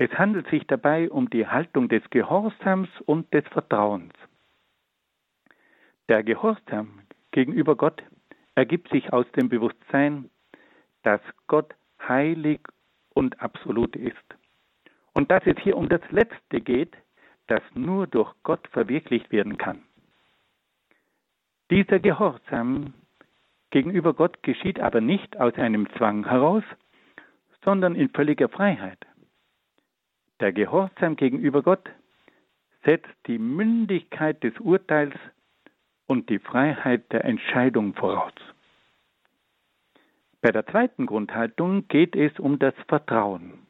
Es handelt sich dabei um die Haltung des Gehorsams und des Vertrauens. Der Gehorsam gegenüber Gott ergibt sich aus dem Bewusstsein, dass Gott heilig und absolut ist. Und dass es hier um das Letzte geht, das nur durch Gott verwirklicht werden kann. Dieser Gehorsam gegenüber Gott geschieht aber nicht aus einem Zwang heraus, sondern in völliger Freiheit. Der Gehorsam gegenüber Gott setzt die Mündigkeit des Urteils und die Freiheit der Entscheidung voraus. Bei der zweiten Grundhaltung geht es um das Vertrauen.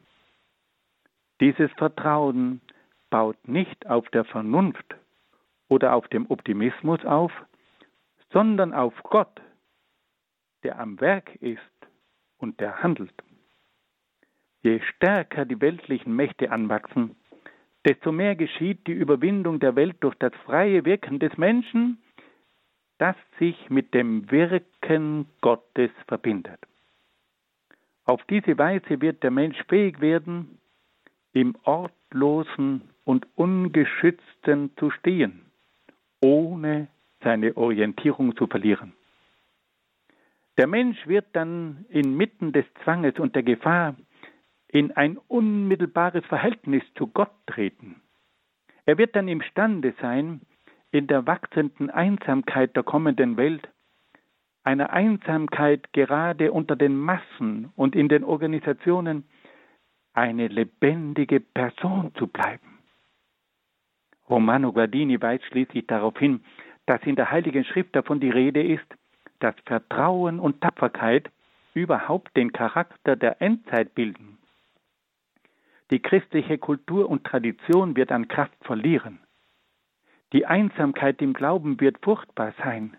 Dieses Vertrauen baut nicht auf der Vernunft oder auf dem Optimismus auf, sondern auf Gott, der am Werk ist und der handelt. Je stärker die weltlichen Mächte anwachsen, desto mehr geschieht die Überwindung der Welt durch das freie Wirken des Menschen, das sich mit dem Wirken Gottes verbindet. Auf diese Weise wird der Mensch fähig werden, im Ortlosen und Ungeschützten zu stehen, ohne seine Orientierung zu verlieren. Der Mensch wird dann inmitten des Zwanges und der Gefahr in ein unmittelbares Verhältnis zu Gott treten. Er wird dann imstande sein, in der wachsenden Einsamkeit der kommenden Welt, einer Einsamkeit gerade unter den Massen und in den Organisationen, eine lebendige Person zu bleiben. Romano Guardini weist schließlich darauf hin, dass in der Heiligen Schrift davon die Rede ist, dass Vertrauen und Tapferkeit überhaupt den Charakter der Endzeit bilden. Die christliche Kultur und Tradition wird an Kraft verlieren. Die Einsamkeit im Glauben wird furchtbar sein.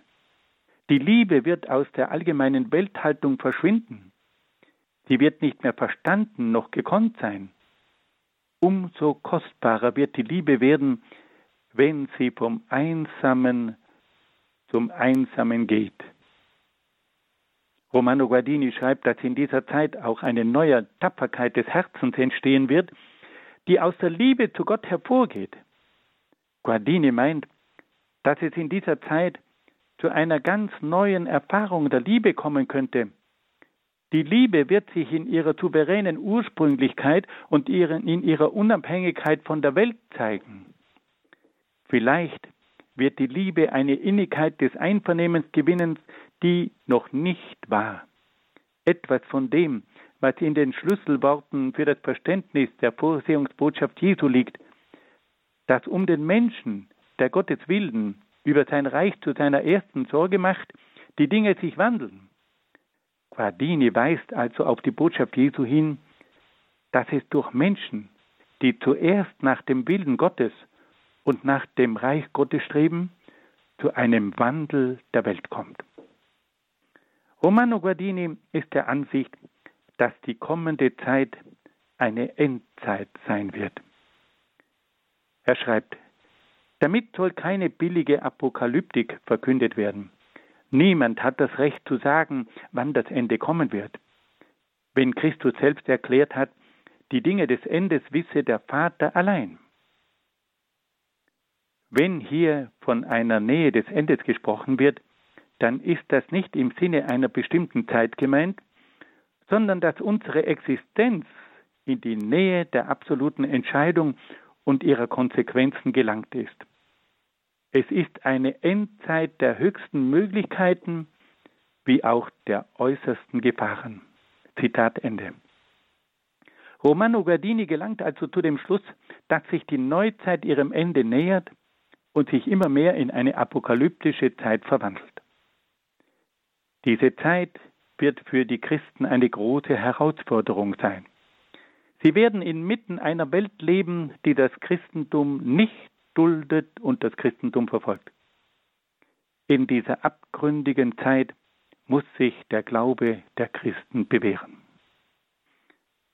Die Liebe wird aus der allgemeinen Welthaltung verschwinden. Sie wird nicht mehr verstanden noch gekonnt sein. Umso kostbarer wird die Liebe werden, wenn sie vom Einsamen zum Einsamen geht. Romano Guardini schreibt, dass in dieser Zeit auch eine neue Tapferkeit des Herzens entstehen wird, die aus der Liebe zu Gott hervorgeht. Guardini meint, dass es in dieser Zeit zu einer ganz neuen Erfahrung der Liebe kommen könnte. Die Liebe wird sich in ihrer souveränen Ursprünglichkeit und in ihrer Unabhängigkeit von der Welt zeigen. Vielleicht wird die Liebe eine Innigkeit des Einvernehmens gewinnen, die noch nicht war. Etwas von dem, was in den Schlüsselworten für das Verständnis der Vorsehungsbotschaft Jesu liegt, dass um den Menschen, der Gottes Willen über sein Reich zu seiner ersten Sorge macht, die Dinge sich wandeln. Guardini weist also auf die Botschaft Jesu hin, dass es durch Menschen, die zuerst nach dem Willen Gottes und nach dem Reich Gottes streben, zu einem Wandel der Welt kommt. Romano Guardini ist der Ansicht, dass die kommende Zeit eine Endzeit sein wird. Er schreibt, damit soll keine billige Apokalyptik verkündet werden. Niemand hat das Recht zu sagen, wann das Ende kommen wird. Wenn Christus selbst erklärt hat, die Dinge des Endes wisse der Vater allein. Wenn hier von einer Nähe des Endes gesprochen wird, dann ist das nicht im Sinne einer bestimmten Zeit gemeint, sondern dass unsere Existenz in die Nähe der absoluten Entscheidung und ihrer Konsequenzen gelangt ist. Es ist eine Endzeit der höchsten Möglichkeiten wie auch der äußersten Gefahren. Zitat Ende. Romano Gardini gelangt also zu dem Schluss, dass sich die Neuzeit ihrem Ende nähert und sich immer mehr in eine apokalyptische Zeit verwandelt. Diese Zeit wird für die Christen eine große Herausforderung sein. Sie werden inmitten einer Welt leben, die das Christentum nicht duldet und das Christentum verfolgt. In dieser abgründigen Zeit muss sich der Glaube der Christen bewähren.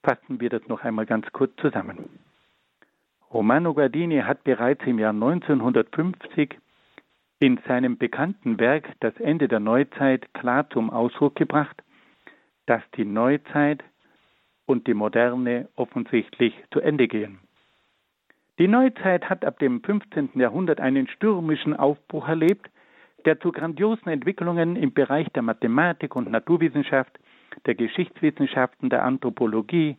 Fassen wir das noch einmal ganz kurz zusammen. Romano Guardini hat bereits im Jahr 1950 in seinem bekannten Werk Das Ende der Neuzeit klar zum Ausdruck gebracht, dass die Neuzeit und die Moderne offensichtlich zu Ende gehen. Die Neuzeit hat ab dem 15. Jahrhundert einen stürmischen Aufbruch erlebt, der zu grandiosen Entwicklungen im Bereich der Mathematik und Naturwissenschaft, der Geschichtswissenschaften, der Anthropologie,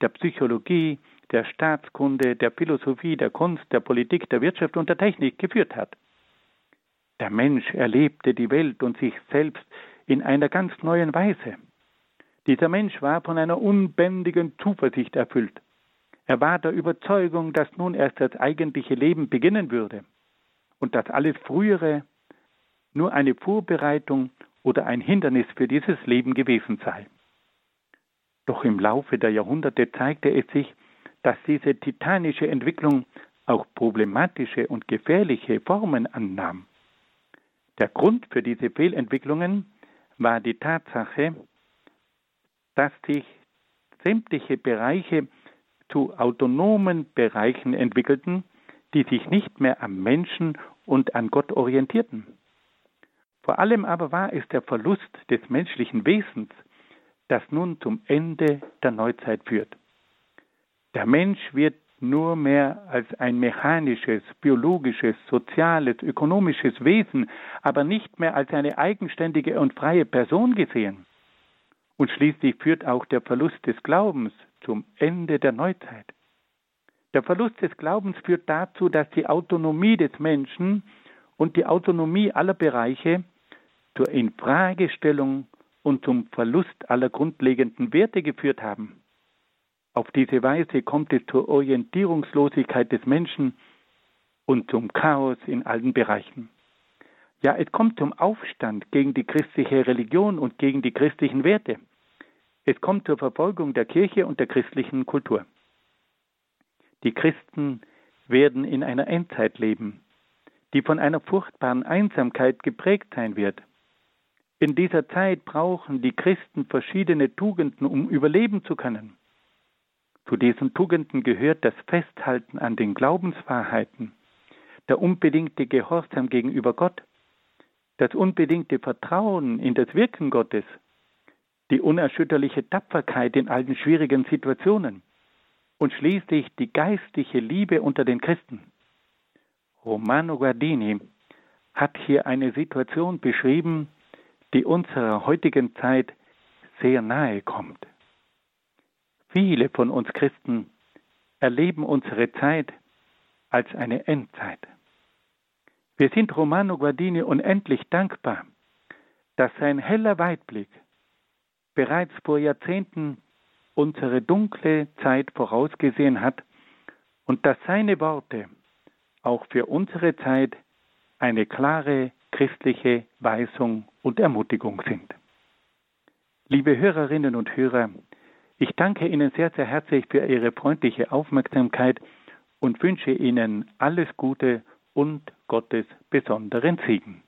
der Psychologie, der Staatskunde, der Philosophie, der Kunst, der Politik, der Wirtschaft und der Technik geführt hat. Der Mensch erlebte die Welt und sich selbst in einer ganz neuen Weise. Dieser Mensch war von einer unbändigen Zuversicht erfüllt. Er war der Überzeugung, dass nun erst das eigentliche Leben beginnen würde und dass alles Frühere nur eine Vorbereitung oder ein Hindernis für dieses Leben gewesen sei. Doch im Laufe der Jahrhunderte zeigte es sich, dass diese titanische Entwicklung auch problematische und gefährliche Formen annahm. Der Grund für diese Fehlentwicklungen war die Tatsache, dass sich sämtliche Bereiche zu autonomen Bereichen entwickelten, die sich nicht mehr am Menschen und an Gott orientierten. Vor allem aber war es der Verlust des menschlichen Wesens, das nun zum Ende der Neuzeit führt. Der Mensch wird nur mehr als ein mechanisches, biologisches, soziales, ökonomisches Wesen, aber nicht mehr als eine eigenständige und freie Person gesehen. Und schließlich führt auch der Verlust des Glaubens zum Ende der Neuzeit. Der Verlust des Glaubens führt dazu, dass die Autonomie des Menschen und die Autonomie aller Bereiche zur Infragestellung und zum Verlust aller grundlegenden Werte geführt haben. Auf diese Weise kommt es zur Orientierungslosigkeit des Menschen und zum Chaos in allen Bereichen. Ja, es kommt zum Aufstand gegen die christliche Religion und gegen die christlichen Werte. Es kommt zur Verfolgung der Kirche und der christlichen Kultur. Die Christen werden in einer Endzeit leben, die von einer furchtbaren Einsamkeit geprägt sein wird. In dieser Zeit brauchen die Christen verschiedene Tugenden, um überleben zu können. Zu diesen Tugenden gehört das Festhalten an den Glaubenswahrheiten, der unbedingte Gehorsam gegenüber Gott, das unbedingte Vertrauen in das Wirken Gottes, die unerschütterliche Tapferkeit in allen schwierigen Situationen und schließlich die geistliche Liebe unter den Christen. Romano Guardini hat hier eine Situation beschrieben, die unserer heutigen Zeit sehr nahe kommt. Viele von uns Christen erleben unsere Zeit als eine Endzeit. Wir sind Romano Guardini unendlich dankbar, dass sein heller Weitblick bereits vor Jahrzehnten unsere dunkle Zeit vorausgesehen hat und dass seine Worte auch für unsere Zeit eine klare christliche Weisung und Ermutigung sind. Liebe Hörerinnen und Hörer, ich danke Ihnen sehr, sehr herzlich für Ihre freundliche Aufmerksamkeit und wünsche Ihnen alles Gute und Gottes besonderen Segen.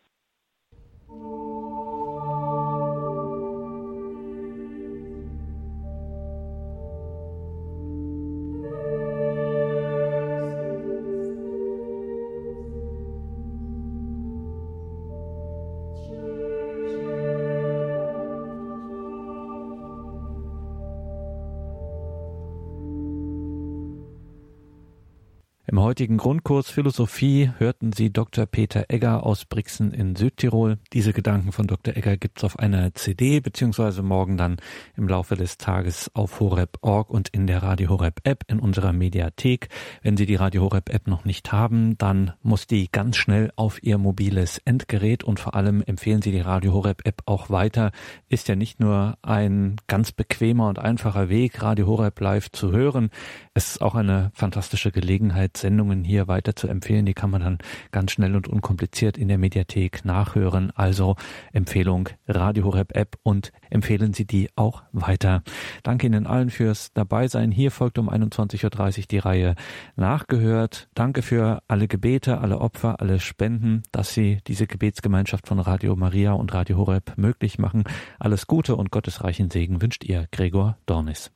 Heutigen Grundkurs Philosophie hörten Sie Dr. Peter Egger aus Brixen in Südtirol. Diese Gedanken von Dr. Egger gibt's auf einer CD beziehungsweise morgen dann im Laufe des Tages auf horeb.org und in der Radio Horeb App in unserer Mediathek. Wenn Sie die Radio Horeb App noch nicht haben, dann muss die ganz schnell auf Ihr mobiles Endgerät und vor allem empfehlen Sie die Radio Horeb App auch weiter. Ist ja nicht nur ein ganz bequemer und einfacher Weg, Radio Horeb live zu hören. Es ist auch eine fantastische Gelegenheit, Sendungen hier weiter zu empfehlen. Die kann man dann ganz schnell und unkompliziert in der Mediathek nachhören. Also Empfehlung Radio Horeb App und empfehlen Sie die auch weiter. Danke Ihnen allen fürs Dabeisein. Hier folgt um 21.30 Uhr die Reihe nachgehört. Danke für alle Gebete, alle Opfer, alle Spenden, dass Sie diese Gebetsgemeinschaft von Radio Maria und Radio Horeb möglich machen. Alles Gute und gottesreichen Segen wünscht Ihr Gregor Dornis.